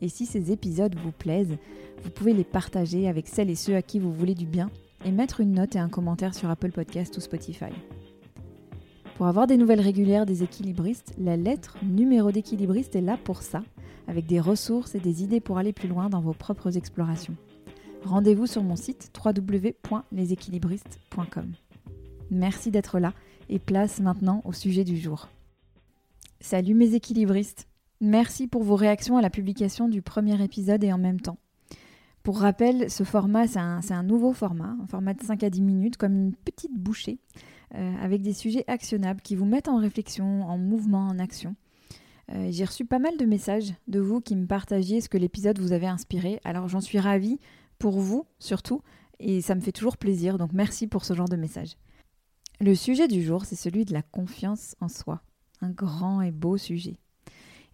Et si ces épisodes vous plaisent, vous pouvez les partager avec celles et ceux à qui vous voulez du bien et mettre une note et un commentaire sur Apple Podcast ou Spotify. Pour avoir des nouvelles régulières des équilibristes, la lettre numéro d'équilibriste est là pour ça, avec des ressources et des idées pour aller plus loin dans vos propres explorations. Rendez-vous sur mon site www.leséquilibristes.com. Merci d'être là et place maintenant au sujet du jour. Salut mes équilibristes Merci pour vos réactions à la publication du premier épisode et en même temps. Pour rappel, ce format, c'est un, nouveau format, un format de 5 à 10 minutes, comme une petite bouchée, euh, avec des sujets actionnables qui vous mettent en réflexion, en mouvement, en action. Euh, j'ai reçu pas mal de messages de vous qui me partagiez ce que l'épisode vous avait inspiré, alors j'en suis ravie pour vous surtout, et ça me fait toujours plaisir, donc merci pour ce genre de messages. Le sujet du jour, c'est celui de la confiance en soi, un grand et beau sujet.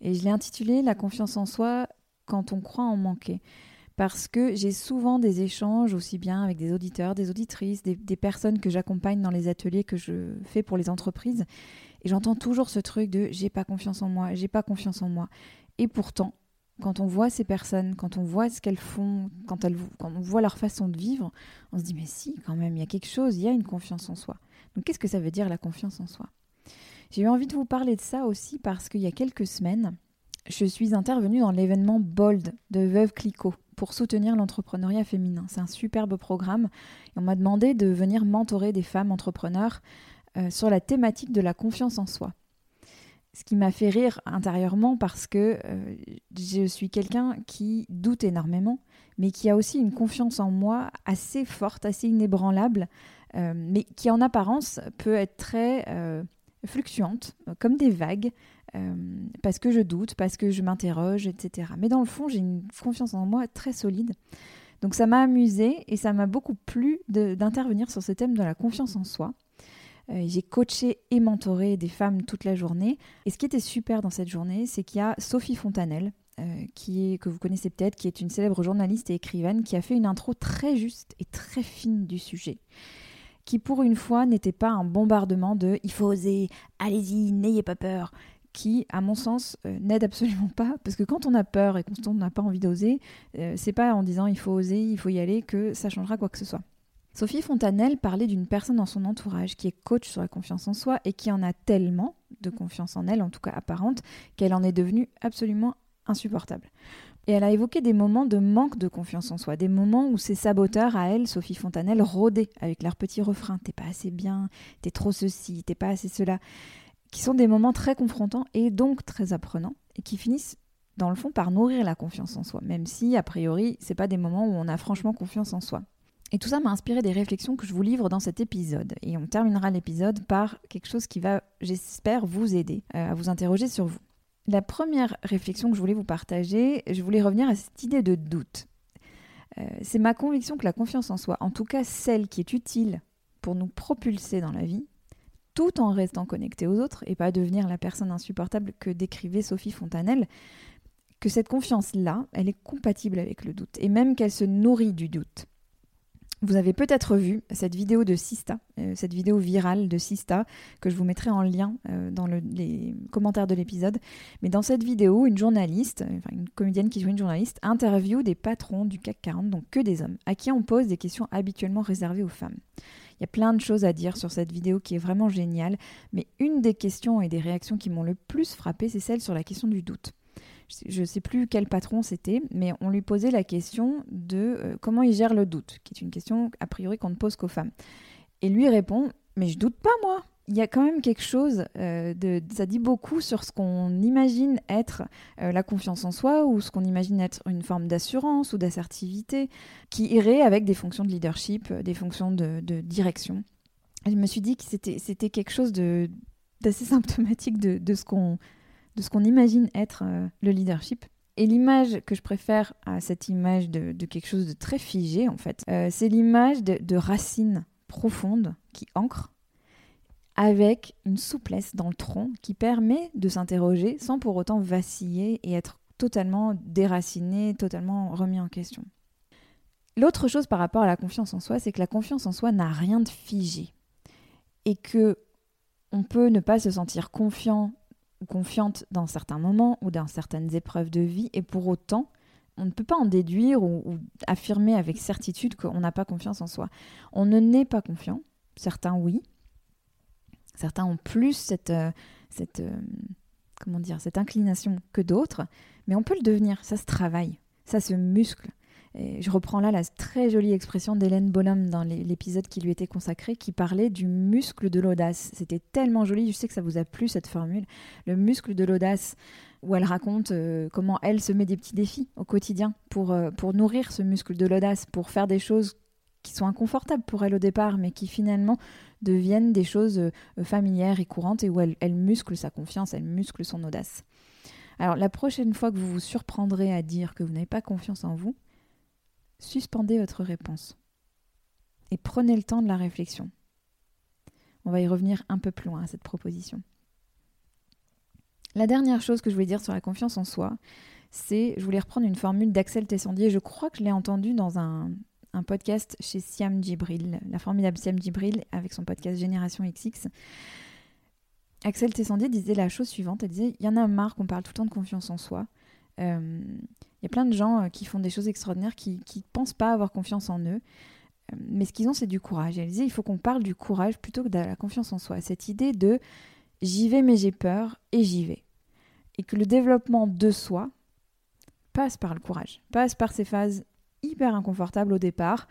Et je l'ai intitulé La confiance en soi quand on croit en manquer. Parce que j'ai souvent des échanges aussi bien avec des auditeurs, des auditrices, des, personnes que j'accompagne dans les ateliers que je fais pour les entreprises. Et j'entends toujours ce truc de j'ai pas confiance en moi, j'ai pas confiance en moi. Et pourtant, quand on voit ces personnes, quand on voit ce qu'elles font, quand, elles, quand on voit leur façon de vivre, on se dit mais si, quand même, il y a quelque chose, il y a une confiance en soi. Donc qu'est-ce que ça veut dire la confiance en soi? J'ai eu envie de vous parler de ça aussi parce qu'il y a quelques semaines, je suis intervenue dans l'événement Bold de Veuve Clicquot pour soutenir l'entrepreneuriat féminin. C'est un superbe programme et on m'a demandé de venir mentorer des femmes entrepreneurs euh, sur la thématique de la confiance en soi. Ce qui m'a fait rire intérieurement parce que euh, je suis quelqu'un qui doute énormément, mais qui a aussi une confiance en moi assez forte, assez inébranlable, euh, mais qui en apparence peut être très fluctuantes, euh, comme des vagues, euh, parce que je doute, parce que je m'interroge, etc. Mais dans le fond, j'ai une confiance en moi très solide. Donc ça m'a amusé et ça m'a beaucoup plu d'intervenir sur ce thème de la confiance en soi. Euh, j'ai coaché et mentoré des femmes toute la journée. Et ce qui était super dans cette journée, c'est qu'il y a Sophie Fontanelle, que vous connaissez peut-être, qui est une célèbre journaliste et écrivaine, qui a fait une intro très juste et très fine du sujet qui pour une fois n'était pas un bombardement de il faut oser, allez-y, n'ayez pas peur, qui, à mon sens, euh, n'aide absolument pas, parce que quand on a peur et qu'on n'a pas envie d'oser, euh, c'est pas en disant il faut oser, il faut y aller que ça changera quoi que ce soit. Sophie Fontanelle parlait d'une personne dans son entourage qui est coach sur la confiance en soi et qui en a tellement de confiance en elle, en tout cas apparente, qu'elle en est devenue absolument insupportable. Et elle a évoqué des moments de manque de confiance en soi, des moments où ses saboteurs à elle, Sophie Fontanelle, rôdaient avec leurs petits refrains T'es pas assez bien, t'es trop ceci, t'es pas assez cela, qui sont des moments très confrontants et donc très apprenants, et qui finissent dans le fond par nourrir la confiance en soi, même si a priori c'est pas des moments où on a franchement confiance en soi. Et tout ça m'a inspiré des réflexions que je vous livre dans cet épisode. Et on terminera l'épisode par quelque chose qui va, j'espère, vous aider euh, à vous interroger sur vous. La première réflexion que je voulais vous partager, je voulais revenir à cette idée de doute. Euh, c'est ma conviction que la confiance en soi, en tout cas celle qui est utile pour nous propulser dans la vie, tout en restant connecté aux autres et pas devenir la personne insupportable que décrivait Sophie Fontanelle, que cette confiance-là, elle est compatible avec le doute et même qu'elle se nourrit du doute. Vous avez peut-être vu cette vidéo de Sista, euh, cette vidéo virale de Sista, que je vous mettrai en lien euh, dans les commentaires de l'épisode. Mais dans cette vidéo, une journaliste, enfin une comédienne qui joue une journaliste, interview des patrons du CAC 40, donc que des hommes, à qui on pose des questions habituellement réservées aux femmes. Il y a plein de choses à dire sur cette vidéo qui est vraiment géniale, mais une des questions et des réactions qui m'ont le plus frappé, c'est celle sur la question du doute je ne sais plus quel patron c'était, mais on lui posait la question de euh, comment il gère le doute, qui est une question a priori qu'on ne pose qu'aux femmes. Et lui répond, mais je doute pas moi. Il y a quand même quelque chose, euh, de, ça dit beaucoup sur ce qu'on imagine être euh, la confiance en soi ou ce qu'on imagine être une forme d'assurance ou d'assertivité qui irait avec des fonctions de leadership, des fonctions de, direction. je me suis dit que c'était quelque chose d'assez symptomatique de ce qu'on ce qu'on imagine être euh, le leadership. Et l'image que je préfère à cette image de, quelque chose de très figé, en fait, euh, c'est l'image de, racines profondes qui ancrent avec une souplesse dans le tronc qui permet de s'interroger sans pour autant vaciller et être totalement déraciné, totalement remis en question. L'autre chose par rapport à la confiance en soi, c'est que la confiance en soi n'a rien de figé et que on peut ne pas se sentir confiant confiante dans certains moments ou dans certaines épreuves de vie et pour autant on ne peut pas en déduire ou, affirmer avec certitude qu'on n'a pas confiance en soi. On ne n'est pas confiant, certains oui, certains ont plus cette, euh, cette, euh, comment dire, cette inclination que d'autres, mais on peut le devenir, ça se travaille, ça se muscle. Je reprends là la très jolie expression d'Hélène Bonhomme dans l'épisode qui lui était consacré, qui parlait du muscle de l'audace. C'était tellement joli, je sais que ça vous a plu cette formule, le muscle de l'audace, où elle raconte euh, comment elle se met des petits défis au quotidien pour, euh, pour nourrir ce muscle de l'audace, pour faire des choses qui sont inconfortables pour elle au départ, mais qui finalement deviennent des choses euh, familières et courantes et où elle muscle sa confiance, elle muscle son audace. Alors la prochaine fois que vous vous surprendrez à dire que vous n'avez pas confiance en vous, suspendez votre réponse et prenez le temps de la réflexion. On va y revenir un peu plus loin à cette proposition. La dernière chose que je voulais dire sur la confiance en soi, c'est, je voulais reprendre une formule d'Axel Tessandier, je crois que je l'ai entendue dans un, podcast chez Siam Djibril, la formidable Siam Djibril avec son podcast Génération XX. Axel Tessandier disait la chose suivante, elle disait, il y en a marre qu'on parle tout le temps de confiance en soi. Euh, il y a plein de gens euh, qui font des choses extraordinaires, qui ne pensent pas avoir confiance en eux. Euh, mais ce qu'ils ont, c'est du courage. elle disait, il faut qu'on parle du courage plutôt que de la confiance en soi. Cette idée de j'y vais mais j'ai peur et j'y vais. Et que le développement de soi passe par le courage, passe par ces phases hyper inconfortables au départ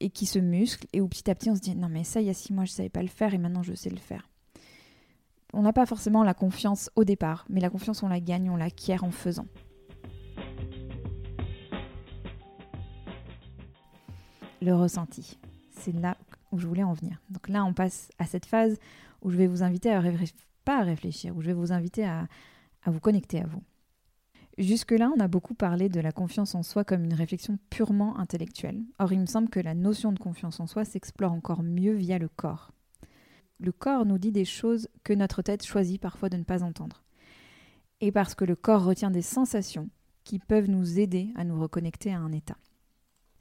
et qui se musclent et où petit à petit on se dit non mais ça il y a six mois je savais pas le faire et maintenant je sais le faire. On n'a pas forcément la confiance au départ, mais la confiance on la gagne, on l'acquiert en faisant. Le ressenti. C'est là où je voulais en venir. Donc là, on passe à cette phase où je vais vous inviter à pas à réfléchir, où je vais vous inviter à, à vous connecter à vous. Jusque-là, on a beaucoup parlé de la confiance en soi comme une réflexion purement intellectuelle. Or, il me semble que la notion de confiance en soi s'explore encore mieux via le corps. Le corps nous dit des choses que notre tête choisit parfois de ne pas entendre. Et parce que le corps retient des sensations qui peuvent nous aider à nous reconnecter à un état.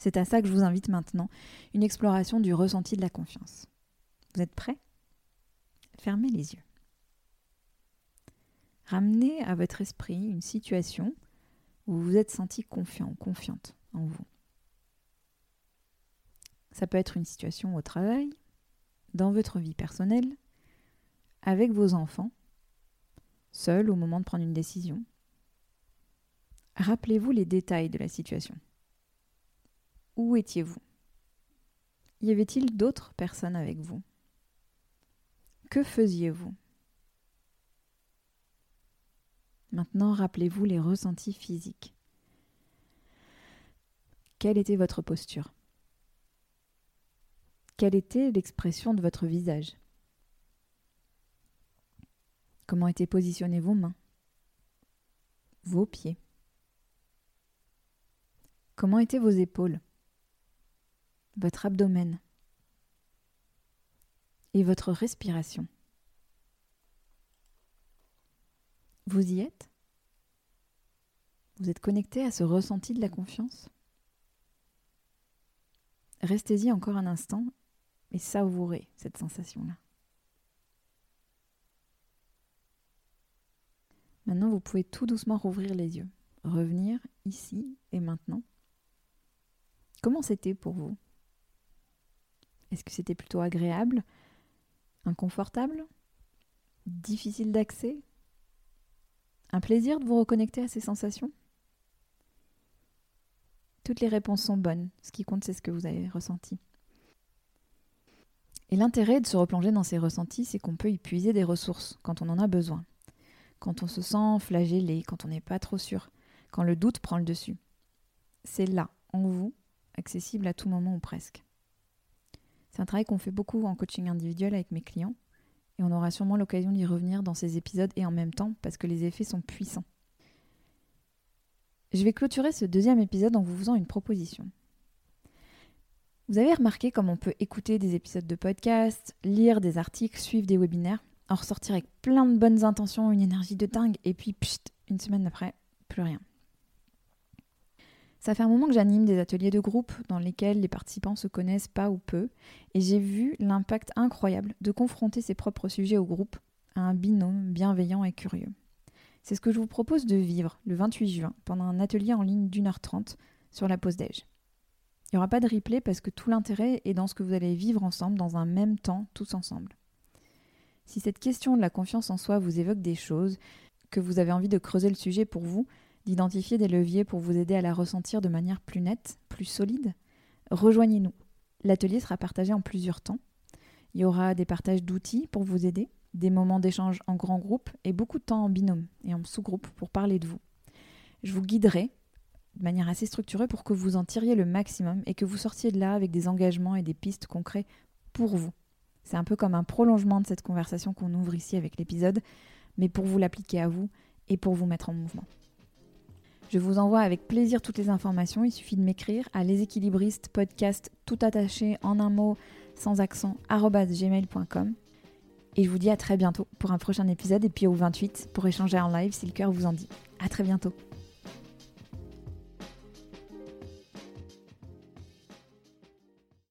C'est à ça que je vous invite maintenant, une exploration du ressenti de la confiance. Vous êtes prêts? Fermez les yeux. Ramenez à votre esprit une situation où vous vous êtes senti confiant ou confiante en vous. Ça peut être une situation au travail, dans votre vie personnelle, avec vos enfants, seul au moment de prendre une décision. Rappelez-vous les détails de la situation. Où étiez-vous? Y avait-il d'autres personnes avec vous? Que faisiez-vous? Maintenant, rappelez-vous les ressentis physiques. Quelle était votre posture? Quelle était l'expression de votre visage? Comment étaient positionnées vos mains? Vos pieds? Comment étaient vos épaules? Votre abdomen et votre respiration. Vous y êtes? Vous êtes connecté à ce ressenti de la confiance? Restez-y encore un instant et savourez cette sensation-là. Maintenant, vous pouvez tout doucement rouvrir les yeux, revenir ici et maintenant. Comment c'était pour vous? Est-ce que c'était plutôt agréable Inconfortable Difficile d'accès Un plaisir de vous reconnecter à ces sensations? Toutes les réponses sont bonnes. Ce qui compte, c'est ce que vous avez ressenti. Et l'intérêt de se replonger dans ces ressentis, c'est qu'on peut y puiser des ressources quand on en a besoin. Quand on se sent flagellé, quand on n'est pas trop sûr, quand le doute prend le dessus. C'est là, en vous, accessible à tout moment ou presque. C'est un travail qu'on fait beaucoup en coaching individuel avec mes clients et on aura sûrement l'occasion d'y revenir dans ces épisodes et en même temps parce que les effets sont puissants. Je vais clôturer ce deuxième épisode en vous faisant une proposition. Vous avez remarqué comme on peut écouter des épisodes de podcast, lire des articles, suivre des webinaires, en ressortir avec plein de bonnes intentions, une énergie de dingue, et puis pchit, une semaine après, plus rien. Ça fait un moment que j'anime des ateliers de groupe dans lesquels les participants se connaissent pas ou peu, et j'ai vu l'impact incroyable de confronter ses propres sujets au groupe à un binôme bienveillant et curieux. C'est ce que je vous propose de vivre le 28 juin pendant un atelier en ligne d'une heure trente sur la pause déj. Il n'y aura pas de replay parce que tout l'intérêt est dans ce que vous allez vivre ensemble dans un même temps, tous ensemble. Si cette question de la confiance en soi vous évoque des choses, que vous avez envie de creuser le sujet pour vous, d'identifier des leviers pour vous aider à la ressentir de manière plus nette, plus solide, rejoignez-nous. L'atelier sera partagé en plusieurs temps. Il y aura des partages d'outils pour vous aider, des moments d'échange en grand groupe et beaucoup de temps en binôme et en sous-groupe pour parler de vous. Je vous guiderai de manière assez structurée pour que vous en tiriez le maximum et que vous sortiez de là avec des engagements et des pistes concrets pour vous. C'est un peu comme un prolongement de cette conversation qu'on ouvre ici avec l'épisode, mais pour vous l'appliquer à vous et pour vous mettre en mouvement. Je vous envoie avec plaisir toutes les informations. Il suffit de m'écrire à leséquilibristes podcast tout attaché en un mot sans accent. Et je vous dis à très bientôt pour un prochain épisode et puis au 28 pour échanger en live si le cœur vous en dit. À très bientôt.